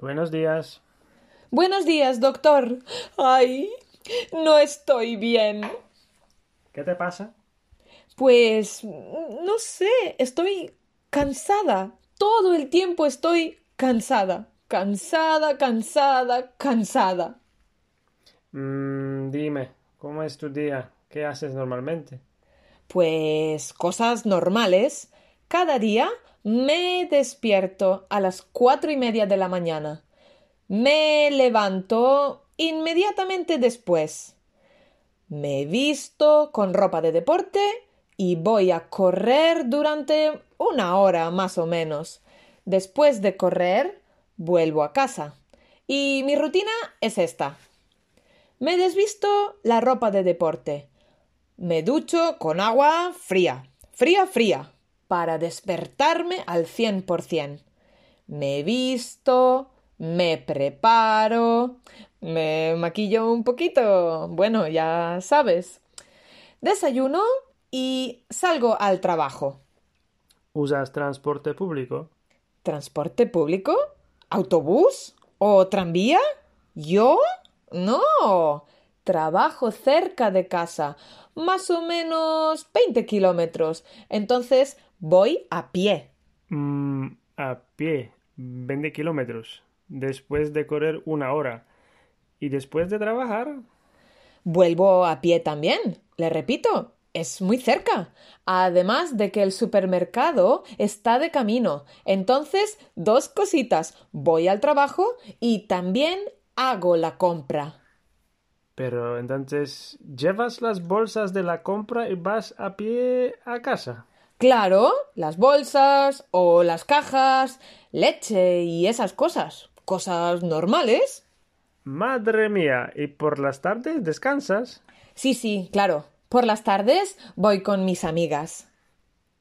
Buenos días. Buenos días, doctor. Ay, no estoy bien. ¿Qué te pasa? Pues no sé, estoy cansada. Todo el tiempo estoy cansada. Cansada, cansada, cansada. Mm, dime, ¿cómo es tu día? ¿Qué haces normalmente? Pues cosas normales. Cada día me despierto a las cuatro y media de la mañana. Me levanto inmediatamente después. Me visto con ropa de deporte y voy a correr durante una hora más o menos. Después de correr, vuelvo a casa. Y mi rutina es esta. Me desvisto la ropa de deporte. Me ducho con agua fría, fría, fría, para despertarme al cien por cien. Me visto, me preparo, me maquillo un poquito, bueno, ya sabes. Desayuno y salgo al trabajo. ¿Usas transporte público? ¿Transporte público? ¿Autobús? ¿O tranvía? ¿Yo? No. Trabajo cerca de casa, más o menos 20 kilómetros. Entonces voy a pie. Mm, a pie. 20 kilómetros. Después de correr una hora. ¿Y después de trabajar? Vuelvo a pie también. Le repito, es muy cerca. Además de que el supermercado está de camino. Entonces, dos cositas. Voy al trabajo y también hago la compra. Pero entonces, ¿llevas las bolsas de la compra y vas a pie a casa? Claro, las bolsas o las cajas, leche y esas cosas. Cosas normales. Madre mía, ¿y por las tardes descansas? Sí, sí, claro. Por las tardes voy con mis amigas.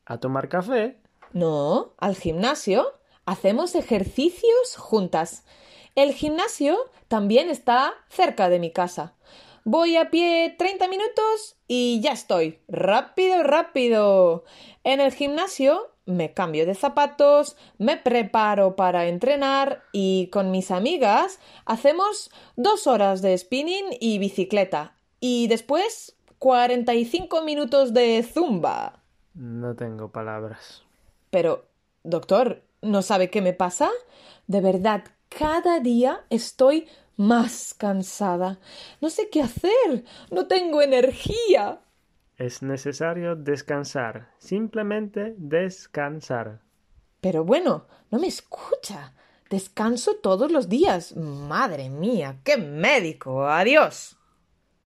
¿A tomar café? No, al gimnasio. Hacemos ejercicios juntas. El gimnasio también está cerca de mi casa. Voy a pie 30 minutos y ya estoy. Rápido, rápido. En el gimnasio me cambio de zapatos, me preparo para entrenar y con mis amigas hacemos dos horas de spinning y bicicleta. Y después 45 minutos de zumba. No tengo palabras. Pero, doctor, ¿no sabe qué me pasa? De verdad, cada día estoy más cansada. No sé qué hacer. No tengo energía. Es necesario descansar. Simplemente descansar. Pero bueno, no me escucha. Descanso todos los días. Madre mía, qué médico. Adiós.